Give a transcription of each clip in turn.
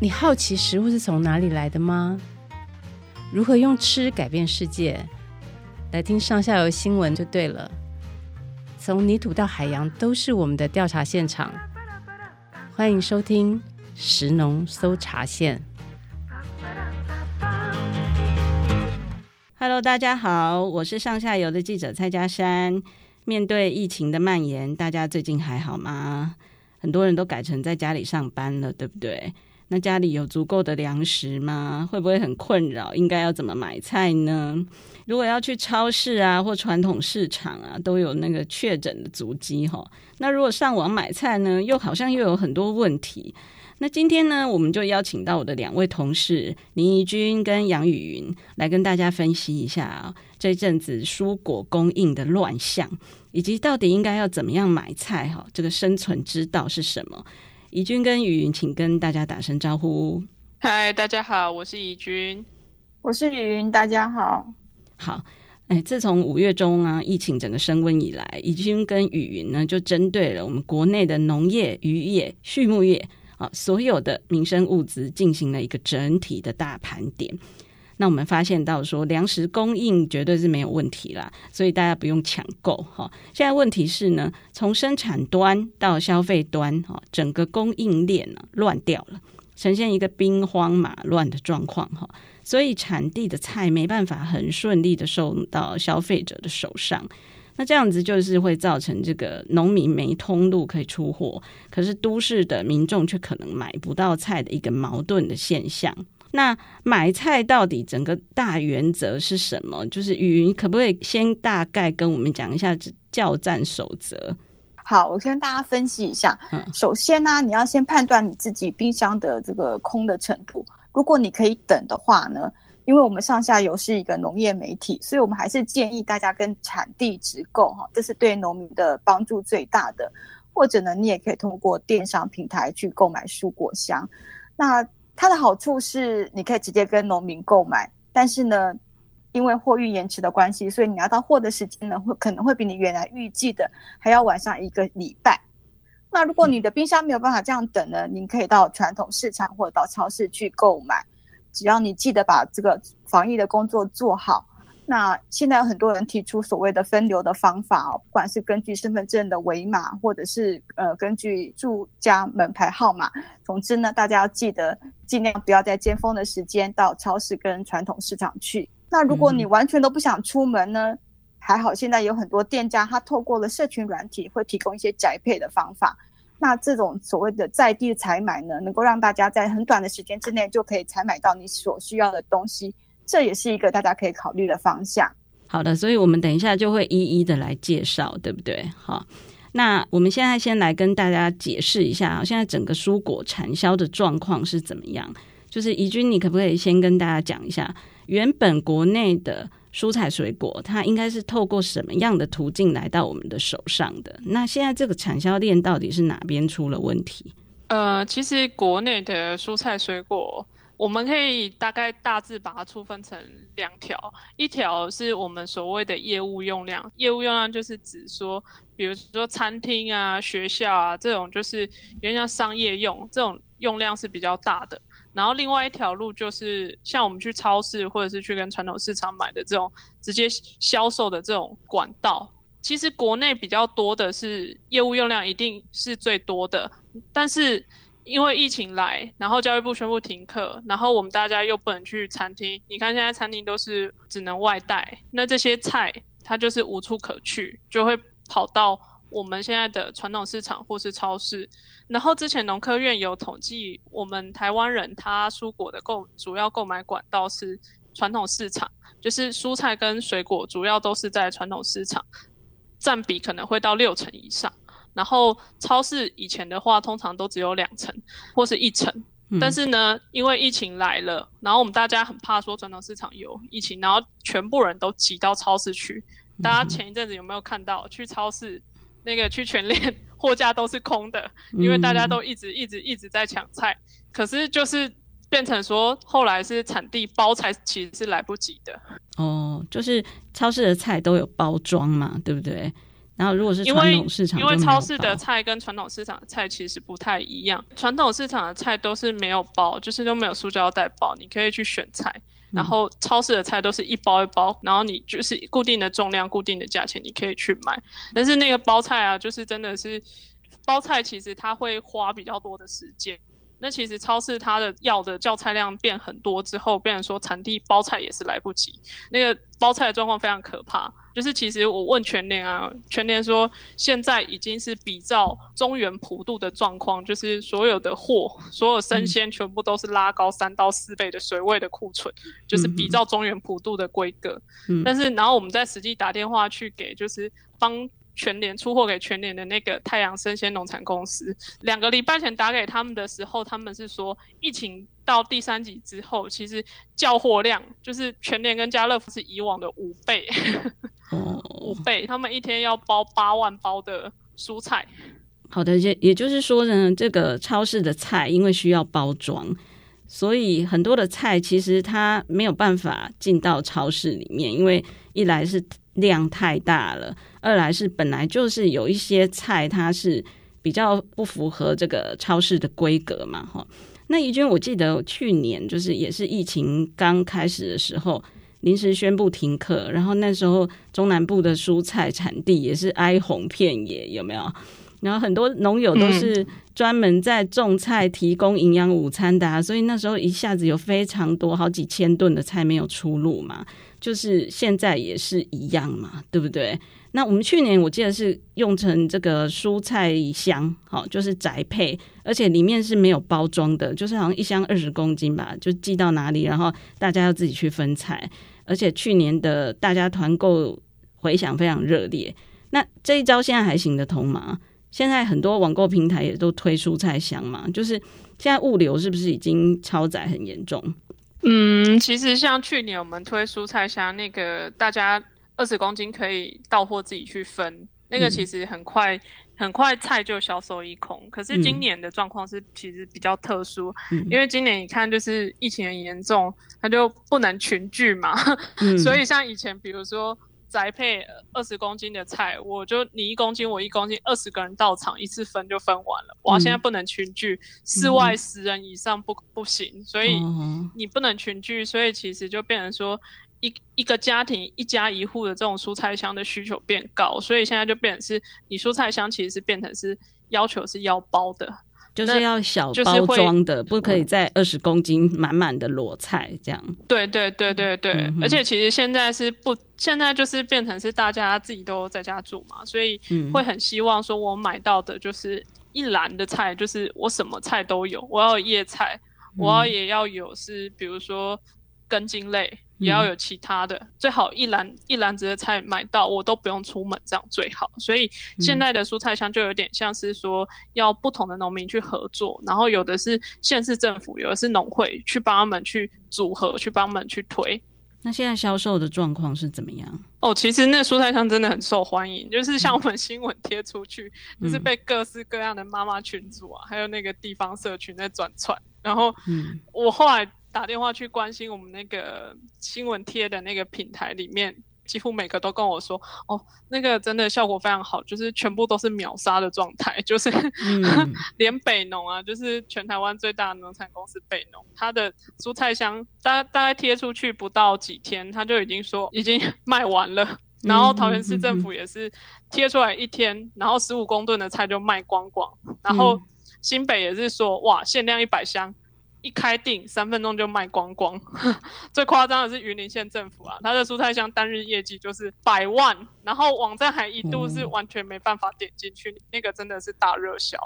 你好奇食物是从哪里来的吗？如何用吃改变世界？来听上下游新闻就对了。从泥土到海洋，都是我们的调查现场。欢迎收听食农搜查线。Hello，大家好，我是上下游的记者蔡佳珊。面对疫情的蔓延，大家最近还好吗？很多人都改成在家里上班了，对不对？那家里有足够的粮食吗？会不会很困扰？应该要怎么买菜呢？如果要去超市啊或传统市场啊，都有那个确诊的足迹哈。那如果上网买菜呢，又好像又有很多问题。那今天呢，我们就邀请到我的两位同事林怡君跟杨雨云来跟大家分析一下啊，这阵子蔬果供应的乱象，以及到底应该要怎么样买菜哈？这个生存之道是什么？怡君跟雨云，请跟大家打声招呼。嗨，大家好，我是怡君，我是雨云，大家好。好，哎，自从五月中啊，疫情整个升温以来，怡君跟雨云呢，就针对了我们国内的农业、渔业、畜牧业啊，所有的民生物资进行了一个整体的大盘点。那我们发现到说，粮食供应绝对是没有问题啦，所以大家不用抢购哈。现在问题是呢，从生产端到消费端哈，整个供应链呢乱掉了，呈现一个兵荒马乱的状况哈。所以产地的菜没办法很顺利的送到消费者的手上，那这样子就是会造成这个农民没通路可以出货，可是都市的民众却可能买不到菜的一个矛盾的现象。那买菜到底整个大原则是什么？就是雨云可不可以先大概跟我们讲一下叫战守则？好，我先跟大家分析一下。嗯，首先呢，你要先判断你自己冰箱的这个空的程度。如果你可以等的话呢，因为我们上下游是一个农业媒体，所以我们还是建议大家跟产地直购哈，这是对农民的帮助最大的。或者呢，你也可以通过电商平台去购买蔬果箱。那它的好处是，你可以直接跟农民购买，但是呢，因为货运延迟的关系，所以你拿到货的时间呢，会可能会比你原来预计的还要晚上一个礼拜。那如果你的冰箱没有办法这样等呢，您可以到传统市场或者到超市去购买，只要你记得把这个防疫的工作做好。那现在有很多人提出所谓的分流的方法哦，不管是根据身份证的尾码，或者是呃根据住家门牌号码，总之呢，大家要记得尽量不要在尖峰的时间到超市跟传统市场去。那如果你完全都不想出门呢，嗯、还好现在有很多店家，他透过了社群软体会提供一些宅配的方法。那这种所谓的在地采买呢，能够让大家在很短的时间之内就可以采买到你所需要的东西。这也是一个大家可以考虑的方向。好的，所以我们等一下就会一一的来介绍，对不对？好，那我们现在先来跟大家解释一下，现在整个蔬果产销的状况是怎么样？就是怡君，你可不可以先跟大家讲一下，原本国内的蔬菜水果，它应该是透过什么样的途径来到我们的手上的？那现在这个产销链到底是哪边出了问题？呃，其实国内的蔬菜水果。我们可以大概大致把它粗分成两条，一条是我们所谓的业务用量，业务用量就是指说，比如说餐厅啊、学校啊这种，就是有点像商业用，这种用量是比较大的。然后另外一条路就是像我们去超市或者是去跟传统市场买的这种直接销售的这种管道。其实国内比较多的是业务用量一定是最多的，但是。因为疫情来，然后教育部宣布停课，然后我们大家又不能去餐厅。你看现在餐厅都是只能外带，那这些菜它就是无处可去，就会跑到我们现在的传统市场或是超市。然后之前农科院有统计，我们台湾人他蔬果的购主要购买管道是传统市场，就是蔬菜跟水果主要都是在传统市场，占比可能会到六成以上。然后超市以前的话，通常都只有两层或是一层，嗯，但是呢，因为疫情来了，然后我们大家很怕说传统市场有疫情，然后全部人都挤到超市去。大家前一阵子有没有看到去超市那个去全联 货架都是空的，因为大家都一直一直一直在抢菜，可是就是变成说后来是产地包菜其实是来不及的。哦，就是超市的菜都有包装嘛，对不对？然后如果是传统市场，因为因为超市的菜跟传统市场的菜其实不太一样，传统市场的菜都是没有包，就是都没有塑胶袋包，你可以去选菜。然后超市的菜都是一包一包，然后你就是固定的重量、固定的价钱，你可以去买。但是那个包菜啊，就是真的是包菜，其实它会花比较多的时间。那其实超市它的要的叫菜量变很多之后，变成说产地包菜也是来不及。那个包菜的状况非常可怕，就是其实我问全联啊，全联说现在已经是比照中原普渡的状况，就是所有的货、所有生鲜全部都是拉高三到四倍的水位的库存，嗯、就是比照中原普渡的规格。嗯、但是然后我们在实际打电话去给，就是帮。全联出货给全联的那个太阳生鲜农产公司，两个礼拜前打给他们的时候，他们是说疫情到第三级之后，其实叫货量就是全联跟家乐福是以往的五倍，五倍，他们一天要包八万包的蔬菜。好的，也也就是说呢，这个超市的菜因为需要包装，所以很多的菜其实它没有办法进到超市里面，因为一来是。量太大了，二来是本来就是有一些菜，它是比较不符合这个超市的规格嘛，哈。那怡君，我记得去年就是也是疫情刚开始的时候，临时宣布停课，然后那时候中南部的蔬菜产地也是哀鸿遍野，有没有？然后很多农友都是专门在种菜提供营养午餐的啊，所以那时候一下子有非常多好几千吨的菜没有出路嘛。就是现在也是一样嘛，对不对？那我们去年我记得是用成这个蔬菜箱，好，就是宅配，而且里面是没有包装的，就是好像一箱二十公斤吧，就寄到哪里，然后大家要自己去分菜。而且去年的大家团购回响非常热烈。那这一招现在还行得通吗？现在很多网购平台也都推蔬菜箱嘛，就是现在物流是不是已经超载很严重？嗯，其实像去年我们推蔬菜箱，那个大家二十公斤可以到货自己去分，那个其实很快、嗯、很快菜就销售一空。可是今年的状况是其实比较特殊，嗯、因为今年你看就是疫情很严重，它就不能群聚嘛，嗯、所以像以前比如说。宅配二十公斤的菜，我就你一公斤，我一公斤，二十个人到场，一次分就分完了。哇，现在不能群聚，室外十人以上不不行，所以你不能群聚，所以其实就变成说一一个家庭一家一户的这种蔬菜箱的需求变高，所以现在就变成是你蔬菜箱其实是变成是要求是要包的。就是要小包装的，不可以在二十公斤满满的裸菜这样。对对对对对，嗯、而且其实现在是不，现在就是变成是大家自己都在家住嘛，所以会很希望说，我买到的就是一篮的菜，就是我什么菜都有，我要有叶菜，我要也要有是比如说根茎类。也要有其他的，嗯、最好一篮一篮子的菜买到，我都不用出门，这样最好。所以现在的蔬菜箱就有点像是说，要不同的农民去合作，然后有的是县市政府，有的是农会去帮他们去组合，去帮他们去推。那现在销售的状况是怎么样？哦，其实那蔬菜箱真的很受欢迎，就是像我们新闻贴出去，嗯、就是被各式各样的妈妈群组啊，还有那个地方社群在转传。然后，我后来。打电话去关心我们那个新闻贴的那个平台里面，几乎每个都跟我说：“哦，那个真的效果非常好，就是全部都是秒杀的状态，就是、嗯、连北农啊，就是全台湾最大的农产公司北农，它的蔬菜箱大大概贴出去不到几天，他就已经说已经 卖完了。然后桃园市政府也是贴出来一天，然后十五公吨的菜就卖光光。然后新北也是说哇，限量一百箱。”一开订三分钟就卖光光，最夸张的是云林县政府啊，它的蔬菜箱单日业绩就是百万，然后网站还一度是完全没办法点进去，嗯、那个真的是大热销。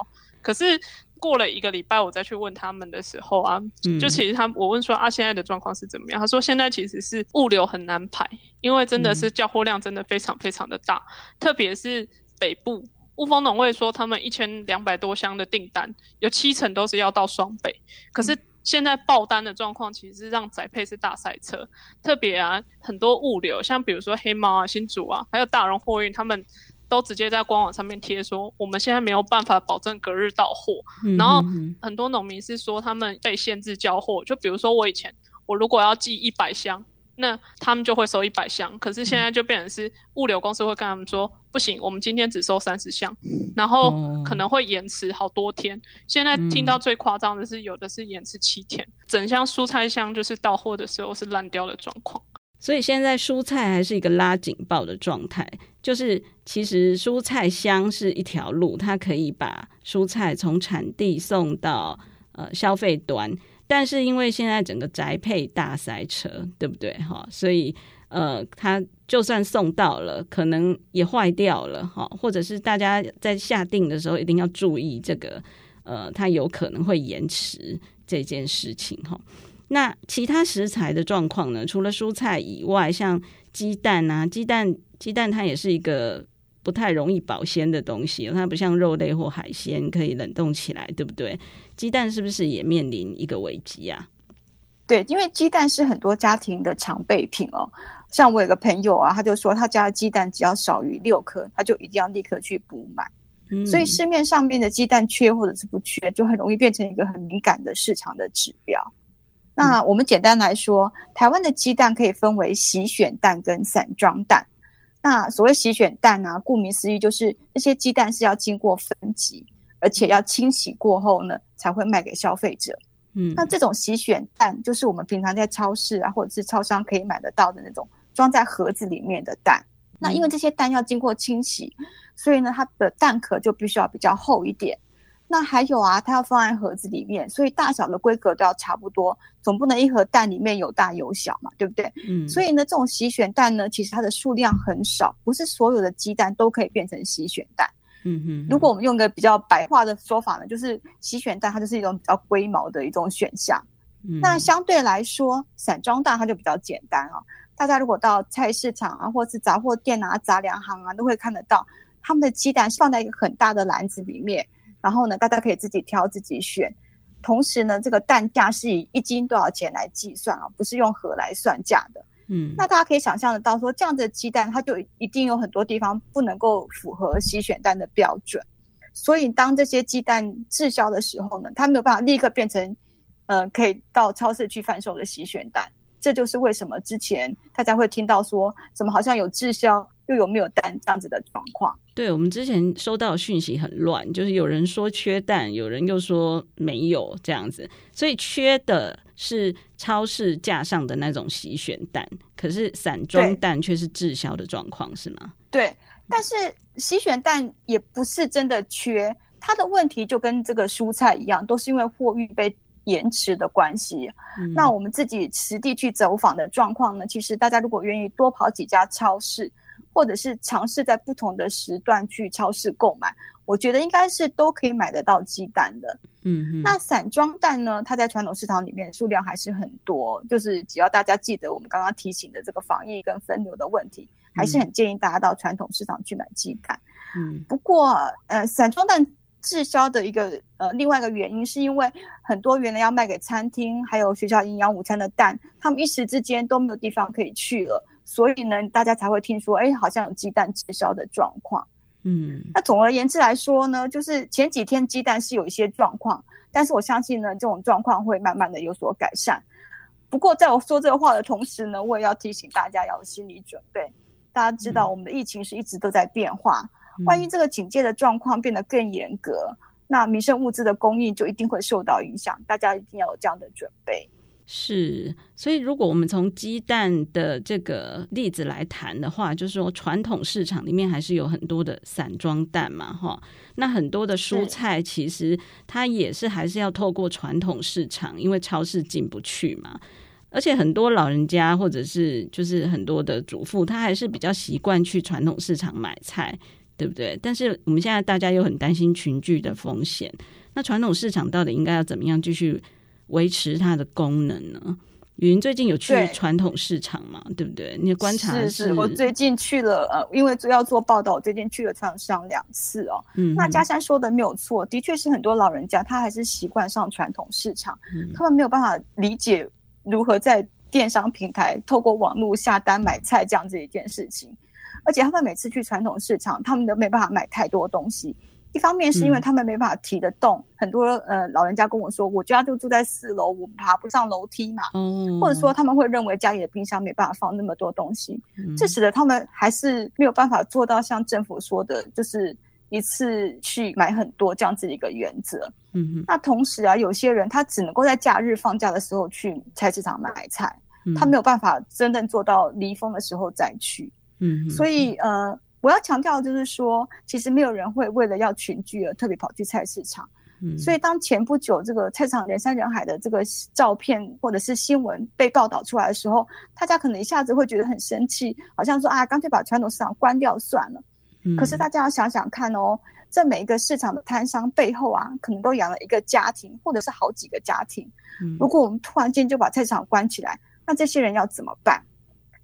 可是过了一个礼拜，我再去问他们的时候啊，嗯、就其实他我问说啊，现在的状况是怎么样？他说现在其实是物流很难排，因为真的是交货量真的非常非常的大，嗯、特别是北部。雾峰农会说，他们一千两百多箱的订单，有七成都是要到双北。可是现在爆单的状况，其实是让宅配是大赛车。特别啊，很多物流，像比如说黑猫啊、新竹啊，还有大荣货运，他们都直接在官网上面贴说，我们现在没有办法保证隔日到货。然后很多农民是说，他们被限制交货。就比如说我以前，我如果要寄一百箱，那他们就会收一百箱。可是现在就变成是物流公司会跟他们说，嗯、不行，我们今天只收三十箱，然后可能会延迟好多天。哦、现在听到最夸张的是，有的是延迟七天，嗯、整箱蔬菜箱就是到货的时候是烂掉的状况。所以现在蔬菜还是一个拉警报的状态，就是其实蔬菜箱是一条路，它可以把蔬菜从产地送到呃消费端，但是因为现在整个宅配大塞车，对不对哈？所以呃，它就算送到了，可能也坏掉了哈，或者是大家在下定的时候一定要注意这个呃，它有可能会延迟这件事情哈。那其他食材的状况呢？除了蔬菜以外，像鸡蛋啊，鸡蛋，鸡蛋它也是一个不太容易保鲜的东西，它不像肉类或海鲜可以冷冻起来，对不对？鸡蛋是不是也面临一个危机啊？对，因为鸡蛋是很多家庭的常备品哦。像我有个朋友啊，他就说他家的鸡蛋只要少于六颗，他就一定要立刻去补买。嗯，所以市面上面的鸡蛋缺或者是不缺，就很容易变成一个很敏感的市场的指标。那我们简单来说，台湾的鸡蛋可以分为洗选蛋跟散装蛋。那所谓洗选蛋呢、啊，顾名思义就是那些鸡蛋是要经过分级，而且要清洗过后呢，才会卖给消费者。嗯，那这种洗选蛋就是我们平常在超市啊，或者是超商可以买得到的那种装在盒子里面的蛋。那因为这些蛋要经过清洗，所以呢，它的蛋壳就必须要比较厚一点。那还有啊，它要放在盒子里面，所以大小的规格都要差不多，总不能一盒蛋里面有大有小嘛，对不对？嗯。所以呢，这种洗选蛋呢，其实它的数量很少，不是所有的鸡蛋都可以变成洗选蛋。嗯哼。如果我们用个比较白话的说法呢，就是洗选蛋它就是一种比较龟毛的一种选项。嗯。那相对来说，散装蛋它就比较简单啊。大家如果到菜市场啊，或是杂货店啊、杂粮行啊，都会看得到他们的鸡蛋是放在一个很大的篮子里面。然后呢，大家可以自己挑自己选，同时呢，这个蛋价是以一斤多少钱来计算啊，不是用盒来算价的。嗯，那大家可以想象得到，说这样的鸡蛋，它就一定有很多地方不能够符合洗选蛋的标准，所以当这些鸡蛋滞销的时候呢，它没有办法立刻变成，呃，可以到超市去贩售的洗选蛋。这就是为什么之前大家会听到说，怎么好像有滞销。又有没有蛋这样子的状况？对，我们之前收到的讯息很乱，就是有人说缺蛋，有人又说没有这样子，所以缺的是超市架上的那种洗选蛋，可是散装蛋却是滞销的状况，是吗？对，但是洗选蛋也不是真的缺，它的问题就跟这个蔬菜一样，都是因为货运被延迟的关系。嗯。那我们自己实地去走访的状况呢？其实大家如果愿意多跑几家超市。或者是尝试在不同的时段去超市购买，我觉得应该是都可以买得到鸡蛋的。嗯哼，那散装蛋呢？它在传统市场里面数量还是很多，就是只要大家记得我们刚刚提醒的这个防疫跟分流的问题，还是很建议大家到传统市场去买鸡蛋。嗯，不过呃，散装蛋滞销的一个呃另外一个原因，是因为很多原来要卖给餐厅还有学校营养午餐的蛋，他们一时之间都没有地方可以去了。所以呢，大家才会听说，哎，好像有鸡蛋滞销的状况。嗯，那总而言之来说呢，就是前几天鸡蛋是有一些状况，但是我相信呢，这种状况会慢慢的有所改善。不过，在我说这个话的同时呢，我也要提醒大家要有心理准备。大家知道，我们的疫情是一直都在变化，嗯、万一这个警戒的状况变得更严格，那民生物资的供应就一定会受到影响。大家一定要有这样的准备。是，所以如果我们从鸡蛋的这个例子来谈的话，就是说传统市场里面还是有很多的散装蛋嘛，哈。那很多的蔬菜其实它也是还是要透过传统市场，因为超市进不去嘛。而且很多老人家或者是就是很多的主妇，他还是比较习惯去传统市场买菜，对不对？但是我们现在大家又很担心群聚的风险，那传统市场到底应该要怎么样继续维持它的功能呢？云最近有去传统市场嘛？对，对不对？你的观察是，是，是我最近去了，呃，因为要做报道，我最近去了传统市场两次哦。嗯，那嘉山说的没有错，的确是很多老人家他还是习惯上传统市场，嗯，他们没有办法理解如何在电商平台透过网络下单买菜这样子一件事情，而且他们每次去传统市场，他们都没办法买太多东西。一方面是因为他们没办法提得动，嗯、很多呃老人家跟我说，我家就住在四楼，我爬不上楼梯嘛，嗯，或者说他们会认为家里的冰箱没办法放那么多东西，嗯、这使得他们还是没有办法做到像政府说的，就是一次去买很多这样子的一个原则。嗯哼，那同时啊，有些人他只能够在假日放假的时候去菜市场买菜，嗯、他没有办法真正做到离峰的时候再去。嗯，所以呃。我要强调的就是说，其实没有人会为了要群聚而特别跑去菜市场。嗯，所以当前不久这个菜市场人山人海的这个照片或者是新闻被报道出来的时候，大家可能一下子会觉得很生气，好像说啊，干脆把传统市场关掉算了。嗯，可是大家要想想看哦，这每一个市场的摊商背后啊，可能都养了一个家庭，或者是好几个家庭。嗯，如果我们突然间就把菜市场关起来，那这些人要怎么办？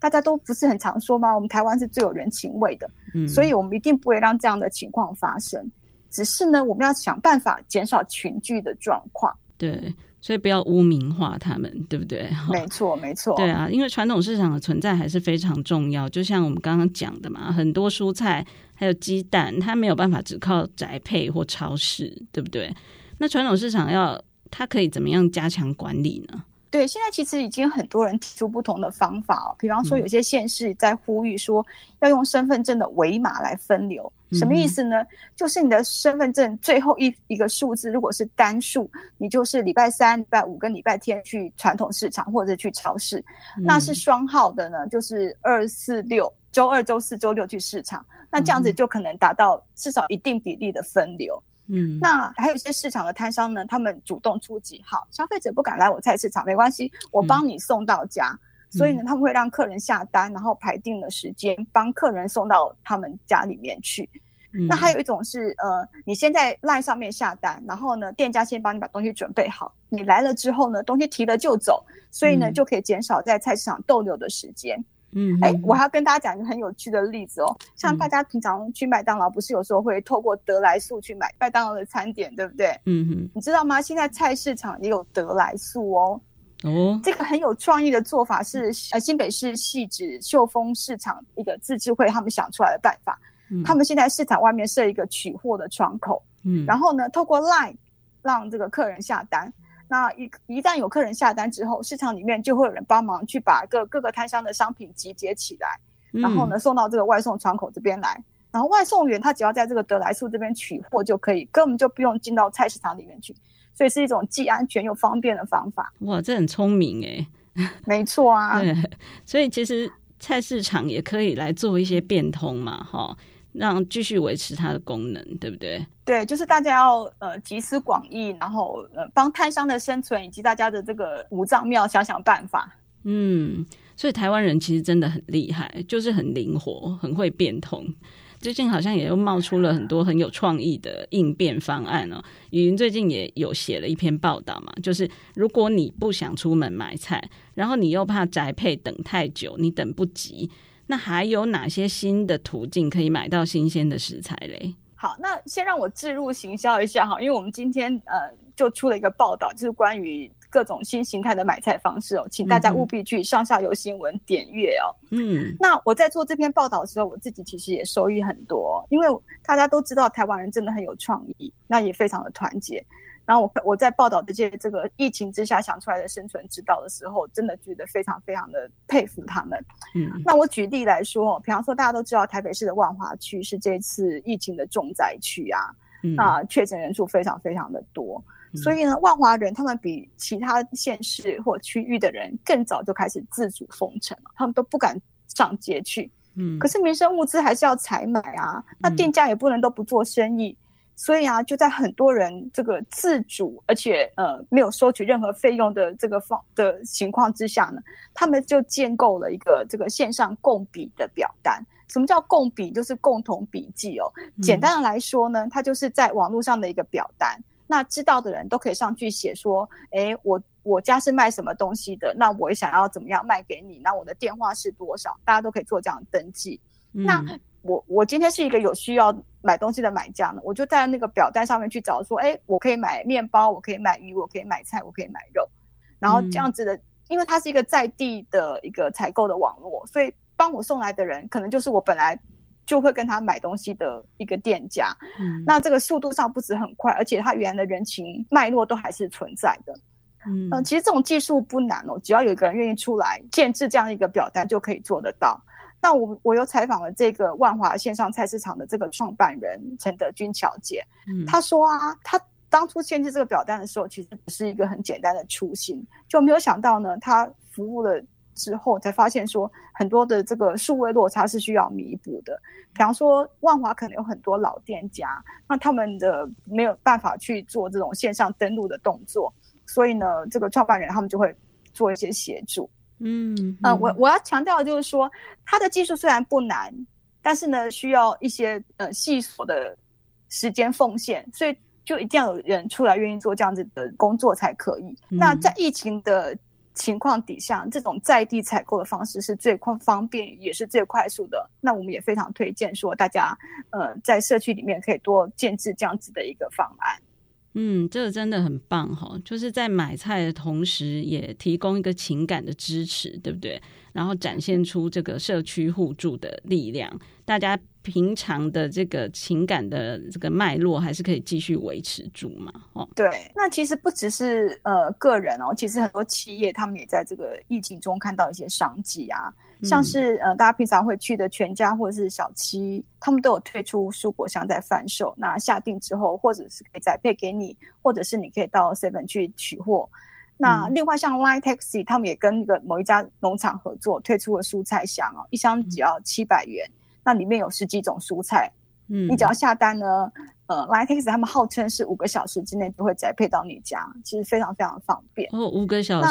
大家都不是很常说吗？我们台湾是最有人情味的，嗯，所以我们一定不会让这样的情况发生。只是呢，我们要想办法减少群聚的状况。对，所以不要污名化他们，对不对？没错，没错。对啊，因为传统市场的存在还是非常重要。就像我们刚刚讲的嘛，很多蔬菜还有鸡蛋，它没有办法只靠宅配或超市，对不对？那传统市场要它可以怎么样加强管理呢？对，现在其实已经很多人提出不同的方法哦，比方说有些县市在呼吁说要用身份证的尾码来分流，什么意思呢？就是你的身份证最后一一个数字如果是单数，你就是礼拜三、礼拜五跟礼拜天去传统市场或者去超市；那是双号的呢，就是二四六，周二、周四、周六去市场，那这样子就可能达到至少一定比例的分流。嗯，那还有一些市场的摊商呢，他们主动出击，好，消费者不敢来我菜市场，没关系，我帮你送到家。嗯、所以呢，他们会让客人下单，然后排定了时间，帮客人送到他们家里面去。嗯、那还有一种是，呃，你先在 LINE 上面下单，然后呢，店家先帮你把东西准备好，你来了之后呢，东西提了就走，所以呢，嗯、就可以减少在菜市场逗留的时间。嗯，哎，我还要跟大家讲一个很有趣的例子哦。像大家平常去麦当劳，不是有时候会透过得来速去买麦当劳的餐点，对不对？嗯哼，你知道吗？现在菜市场也有得来速哦。哦，这个很有创意的做法是，呃，新北市汐止秀峰市场一个自治会他们想出来的办法。嗯，他们现在市场外面设一个取货的窗口，嗯，然后呢，透过 Line 让这个客人下单。那一一旦有客人下单之后，市场里面就会有人帮忙去把各各个摊商的商品集结起来，嗯、然后呢送到这个外送窗口这边来，然后外送员他只要在这个得来速这边取货就可以，根本就不用进到菜市场里面去，所以是一种既安全又方便的方法。哇，这很聪明哎，没错啊，对，所以其实菜市场也可以来做一些变通嘛，哈。让继续维持它的功能，对不对？对，就是大家要呃集思广益，然后呃帮摊商的生存以及大家的这个五脏庙想想办法。嗯，所以台湾人其实真的很厉害，就是很灵活，很会变通。最近好像也又冒出了很多很有创意的应变方案哦。雨云最近也有写了一篇报道嘛，就是如果你不想出门买菜，然后你又怕宅配等太久，你等不及。那还有哪些新的途径可以买到新鲜的食材嘞？好，那先让我置入行销一下哈，因为我们今天呃就出了一个报道，就是关于各种新形态的买菜方式哦，请大家务必去上下游新闻点阅哦。嗯，那我在做这篇报道的时候，我自己其实也收益很多，因为大家都知道台湾人真的很有创意，那也非常的团结。然后我我在报道这些这个疫情之下想出来的生存之道的时候，真的觉得非常非常的佩服他们。嗯，那我举例来说，比方说大家都知道台北市的万华区是这次疫情的重灾区啊，嗯、那确诊人数非常非常的多，嗯、所以呢，万华人他们比其他县市或区域的人更早就开始自主封城了，他们都不敢上街去。嗯，可是民生物资还是要采买啊，那店家也不能都不做生意。所以啊，就在很多人这个自主，而且呃没有收取任何费用的这个方的情况之下呢，他们就建构了一个这个线上共笔的表单。什么叫共笔？就是共同笔记哦。简单的来说呢，它就是在网络上的一个表单。那知道的人都可以上去写说，诶，我我家是卖什么东西的，那我想要怎么样卖给你，那我的电话是多少？大家都可以做这样的登记。那我我今天是一个有需要买东西的买家呢，我就在那个表单上面去找说，哎，我可以买面包，我可以买鱼，我可以买菜，我可以买肉，然后这样子的，嗯、因为它是一个在地的一个采购的网络，所以帮我送来的人可能就是我本来就会跟他买东西的一个店家。嗯，那这个速度上不止很快，而且它原来的人情脉络都还是存在的。嗯、呃，其实这种技术不难哦，只要有一个人愿意出来建置这样一个表单，就可以做得到。那我我又采访了这个万华线上菜市场的这个创办人陈德君小姐，嗯，她说啊，她当初建置这个表单的时候，其实只是一个很简单的初心，就没有想到呢，她服务了之后，才发现说很多的这个数位落差是需要弥补的。比方说，万华可能有很多老店家，那他们的没有办法去做这种线上登录的动作，所以呢，这个创办人他们就会做一些协助。嗯嗯，呃，我我要强调的就是说，它的技术虽然不难，但是呢，需要一些呃细琐的时间奉献，所以就一定要有人出来愿意做这样子的工作才可以。嗯、那在疫情的情况底下，这种在地采购的方式是最快方便，也是最快速的。那我们也非常推荐说，大家呃在社区里面可以多建置这样子的一个方案。嗯，这个真的很棒哈，就是在买菜的同时，也提供一个情感的支持，对不对？然后展现出这个社区互助的力量，大家平常的这个情感的这个脉络还是可以继续维持住嘛？哦，对，那其实不只是呃个人哦，其实很多企业他们也在这个疫情中看到一些商机啊。像是呃，大家平常会去的全家或者是小七，他们都有推出蔬果箱在贩售。那下订之后，或者是可以宅配给你，或者是你可以到 Seven 去取货。那另外像 Line Taxi，他们也跟一个某一家农场合作，推出了蔬菜箱哦，一箱只要七百元，那里面有十几种蔬菜。嗯，你只要下单呢，呃 Taxi 他们号称是五个小时之内就会宅配到你家，其实非常非常方便。哦，五个小时，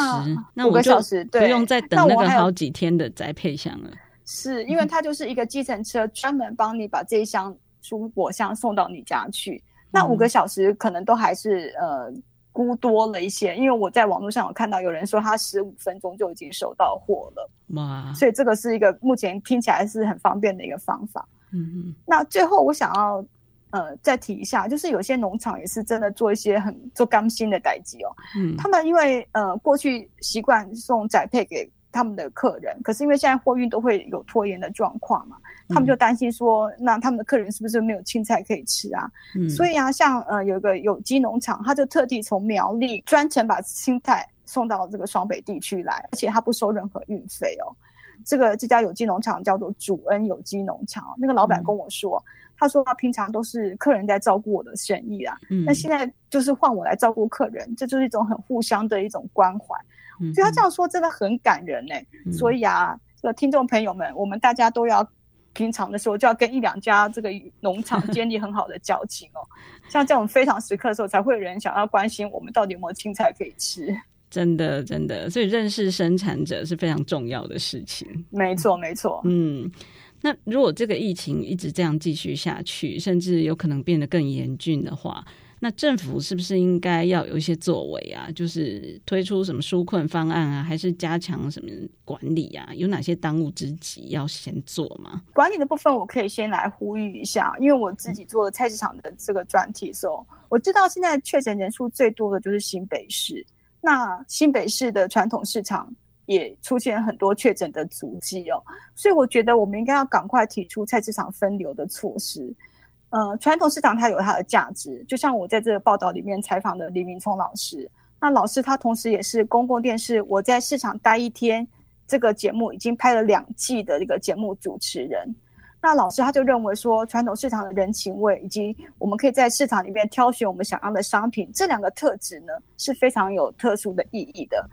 那，那五个小时对，不用再等那个好几天的宅配箱了。是因为它就是一个计程车专门帮你把这一箱蔬果箱送到你家去，嗯、那五个小时可能都还是呃估多了一些，因为我在网络上有看到有人说他十五分钟就已经收到货了，哇！所以这个是一个目前听起来是很方便的一个方法。嗯嗯，那最后我想要呃再提一下，就是有些农场也是真的做一些很做甘心的代志哦。嗯，他们因为呃过去习惯送宅配给他们的客人，可是因为现在货运都会有拖延的状况嘛，他们就担心说，那他们的客人是不是没有青菜可以吃啊？嗯，所以啊，像呃有一个有机农场，他就特地从苗栗专程把青菜送到这个双北地区来，而且他不收任何运费哦。这个这家有机农场叫做主恩有机农场，那个老板跟我说，嗯、他说他平常都是客人在照顾我的生意啊，嗯、那现在就是换我来照顾客人，这就是一种很互相的一种关怀。嗯、所以他这样说真的很感人呢、所以啊，这个听众朋友们，我们大家都要平常的时候就要跟一两家这个农场 建立很好的交情哦，像这种非常时刻的时候，才会有人想要关心我们到底有没有青菜可以吃。真的，真的，所以认识生产者是非常重要的事情。没错，没错。嗯，那如果这个疫情一直这样继续下去，甚至有可能变得更严峻的话，那政府是不是应该要有一些作为啊？就是推出什么纾困方案啊，还是加强什么管理啊？有哪些当务之急要先做吗？管理的部分，我可以先来呼吁一下，因为我自己做菜市场的这个专题的时候，我知道现在确诊人数最多的就是新北市。那新北市的传统市场也出现很多确诊的足迹哦，所以我觉得我们应该要赶快提出菜市场分流的措施。呃，传统市场它有它的价值，就像我在这个报道里面采访的李明聪老师，那老师他同时也是公共电视《我在市场待一天》这个节目已经拍了两季的一个节目主持人。那老师他就认为说，传统市场的人情味，以及我们可以在市场里面挑选我们想要的商品，这两个特质呢是非常有特殊的意义的。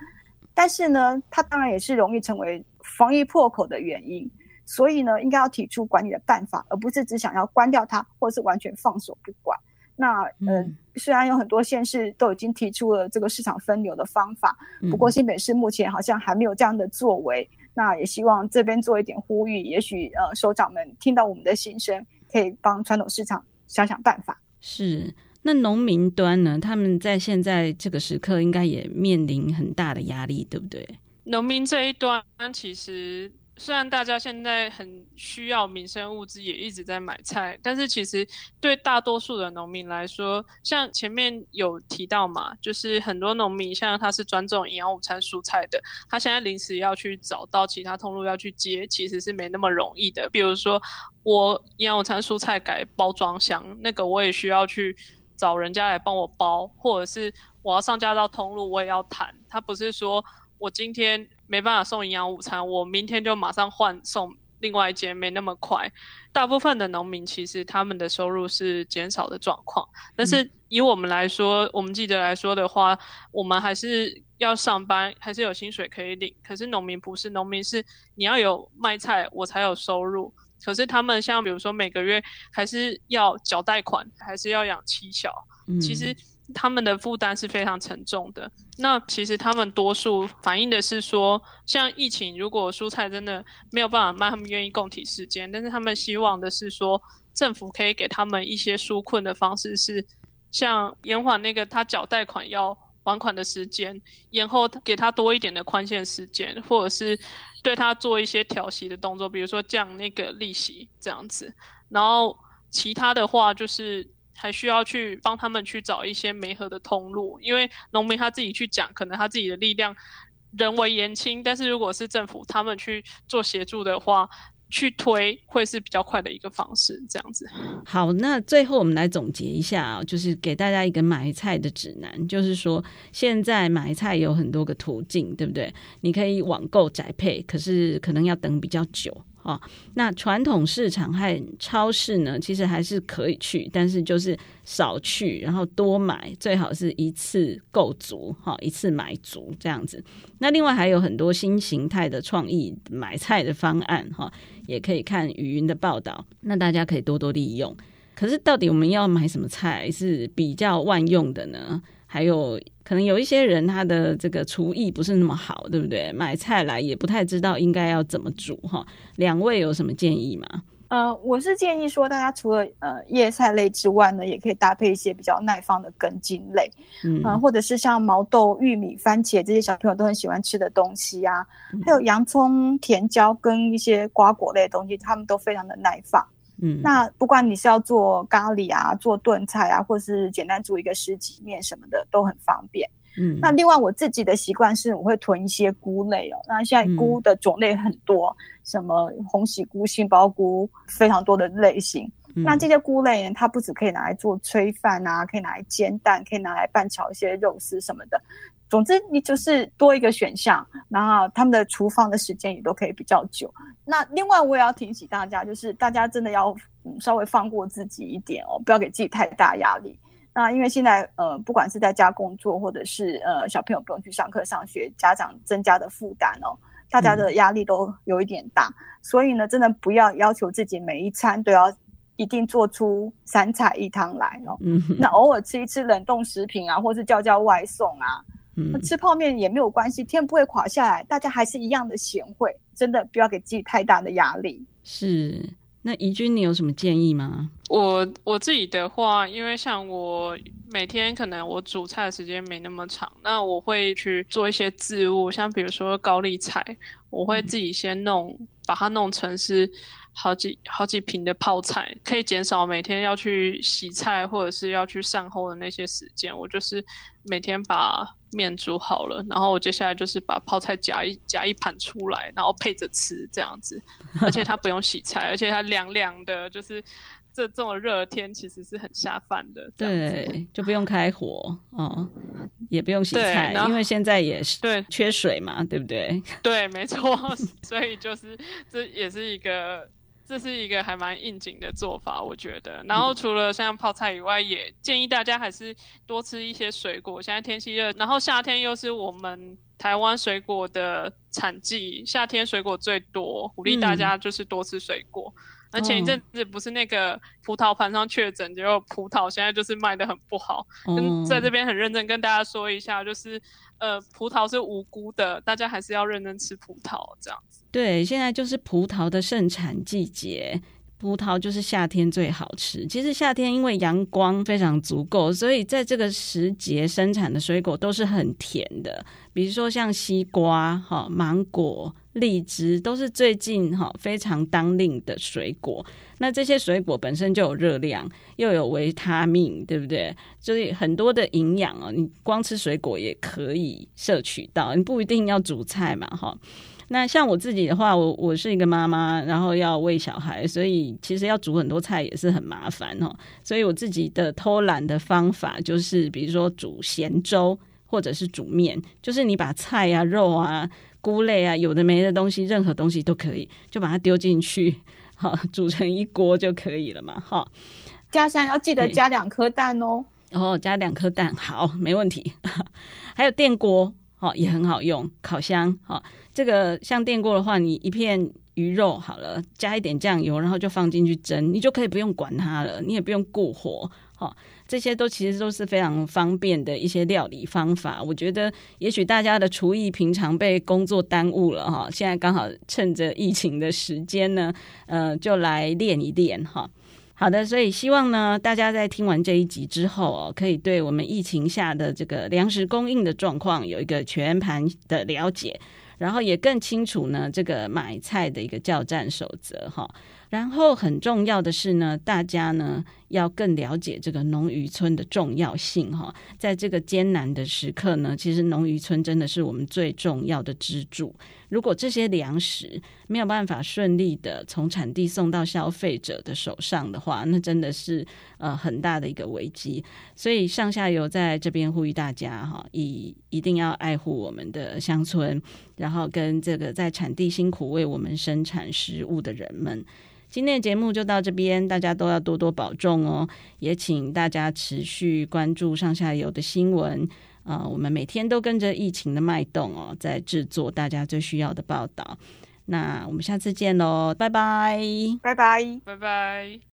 但是呢，它当然也是容易成为防疫破口的原因。所以呢，应该要提出管理的办法，而不是只想要关掉它，或者是完全放手不管。那嗯、呃，虽然有很多县市都已经提出了这个市场分流的方法，不过新北市目前好像还没有这样的作为。那也希望这边做一点呼吁，也许呃，首长们听到我们的心声，可以帮传统市场想想办法。是，那农民端呢？他们在现在这个时刻，应该也面临很大的压力，对不对？农民这一端其实虽然大家现在很需要民生物资，也一直在买菜，但是其实对大多数的农民来说，像前面有提到嘛，就是很多农民像他是专种营养午餐蔬菜的，他现在临时要去找到其他通路要去接，其实是没那么容易的。比如说我营养午餐蔬菜改包装箱，那个我也需要去找人家来帮我包，或者是我要上架到通路，我也要谈。他不是说我今天。没办法送营养午餐，我明天就马上换送另外一间，没那么快。大部分的农民其实他们的收入是减少的状况，但是以我们来说，嗯、我们记者来说的话，我们还是要上班，还是有薪水可以领。可是农民不是，农民是你要有卖菜，我才有收入。可是他们像比如说每个月还是要缴贷款，还是要养妻小，嗯、其实。他们的负担是非常沉重的。那其实他们多数反映的是说，像疫情，如果蔬菜真的没有办法卖，他们愿意供体时间。但是他们希望的是说，政府可以给他们一些纾困的方式，是像延缓那个他缴贷款要还款的时间，延后给他多一点的宽限时间，或者是对他做一些调息的动作，比如说降那个利息这样子。然后其他的话就是。还需要去帮他们去找一些媒合的通路，因为农民他自己去讲，可能他自己的力量人微言轻，但是如果是政府他们去做协助的话，去推会是比较快的一个方式。这样子。好，那最后我们来总结一下啊，就是给大家一个买菜的指南，就是说现在买菜有很多个途径，对不对？你可以网购宅配，可是可能要等比较久。哦，那传统市场和超市呢，其实还是可以去，但是就是少去，然后多买，最好是一次购足，哈，一次买足这样子。那另外还有很多新形态的创意买菜的方案，哈，也可以看语音的报道，那大家可以多多利用。可是到底我们要买什么菜是比较万用的呢？还有可能有一些人他的这个厨艺不是那么好，对不对？买菜来也不太知道应该要怎么煮哈。两位有什么建议吗？呃，我是建议说，大家除了呃叶菜类之外呢，也可以搭配一些比较耐放的根茎类，嗯、呃，或者是像毛豆、玉米、番茄这些小朋友都很喜欢吃的东西啊，嗯、还有洋葱、甜椒跟一些瓜果类的东西，他们都非常的耐放。嗯，那不管你是要做咖喱啊，做炖菜啊，或是简单煮一个湿鸡面什么的，都很方便。嗯，那另外我自己的习惯是，我会囤一些菇类哦。那现在菇的种类很多，嗯、什么红喜菇、杏鲍菇，非常多的类型。嗯、那这些菇类呢，它不止可以拿来做炊饭啊，可以拿来煎蛋，可以拿来拌炒一些肉丝什么的。总之，你就是多一个选项，然后他们的厨房的时间也都可以比较久。那另外，我也要提醒大家，就是大家真的要嗯稍微放过自己一点哦，不要给自己太大压力。那因为现在呃，不管是在家工作，或者是呃小朋友不用去上课上学，家长增加的负担哦，大家的压力都有一点大。嗯、所以呢，真的不要要求自己每一餐都要一定做出三菜一汤来哦。嗯。那偶尔吃一吃冷冻食品啊，或是叫叫外送啊。嗯，吃泡面也没有关系，天不会垮下来，大家还是一样的贤惠，真的不要给自己太大的压力。是，那怡君，你有什么建议吗？我我自己的话，因为像我每天可能我煮菜的时间没那么长，那我会去做一些渍物，像比如说高丽菜，我会自己先弄，嗯、把它弄成是。好几好几瓶的泡菜，可以减少每天要去洗菜或者是要去善后的那些时间。我就是每天把面煮好了，然后我接下来就是把泡菜夹一夹一盘出来，然后配着吃这样子。而且它不用洗菜，而且它凉凉的，就是这这么热的天其实是很下饭的。对，就不用开火哦，也不用洗菜，因为现在也是对缺水嘛，对不对？对，没错。所以就是这也是一个。这是一个还蛮应景的做法，我觉得。然后除了像泡菜以外，也建议大家还是多吃一些水果。现在天气热，然后夏天又是我们台湾水果的产季，夏天水果最多，鼓励大家就是多吃水果。嗯而前一阵子不是那个葡萄盘上确诊，结果葡萄现在就是卖的很不好。嗯在这边很认真跟大家说一下，就是呃，葡萄是无辜的，大家还是要认真吃葡萄这样子。对，现在就是葡萄的盛产季节，葡萄就是夏天最好吃。其实夏天因为阳光非常足够，所以在这个时节生产的水果都是很甜的，比如说像西瓜、哈芒果。荔枝都是最近哈非常当令的水果。那这些水果本身就有热量，又有维他命，对不对？就是很多的营养哦。你光吃水果也可以摄取到，你不一定要煮菜嘛，哈。那像我自己的话，我我是一个妈妈，然后要喂小孩，所以其实要煮很多菜也是很麻烦哦。所以我自己的偷懒的方法就是，比如说煮咸粥，或者是煮面，就是你把菜啊、肉啊、菇类啊，有的没的东西，任何东西都可以，就把它丢进去，好，煮成一锅就可以了嘛。好，加上要记得加两颗蛋哦。哦，加两颗蛋，好，没问题。还有电锅，哦，也很好用，烤箱，哦。这个像电锅的话，你一片鱼肉好了，加一点酱油，然后就放进去蒸，你就可以不用管它了，你也不用顾火，好，这些都其实都是非常方便的一些料理方法。我觉得，也许大家的厨艺平常被工作耽误了哈，现在刚好趁着疫情的时间呢，呃，就来练一练哈。好的，所以希望呢，大家在听完这一集之后哦，可以对我们疫情下的这个粮食供应的状况有一个全盘的了解。然后也更清楚呢，这个买菜的一个叫战守则哈。然后很重要的是呢，大家呢要更了解这个农渔村的重要性哈。在这个艰难的时刻呢，其实农渔村真的是我们最重要的支柱。如果这些粮食没有办法顺利的从产地送到消费者的手上的话，那真的是呃很大的一个危机。所以上下游在这边呼吁大家哈，一一定要爱护我们的乡村，然后跟这个在产地辛苦为我们生产食物的人们。今天的节目就到这边，大家都要多多保重哦。也请大家持续关注上下游的新闻啊、呃，我们每天都跟着疫情的脉动哦，在制作大家最需要的报道。那我们下次见喽，拜拜，拜拜，拜拜。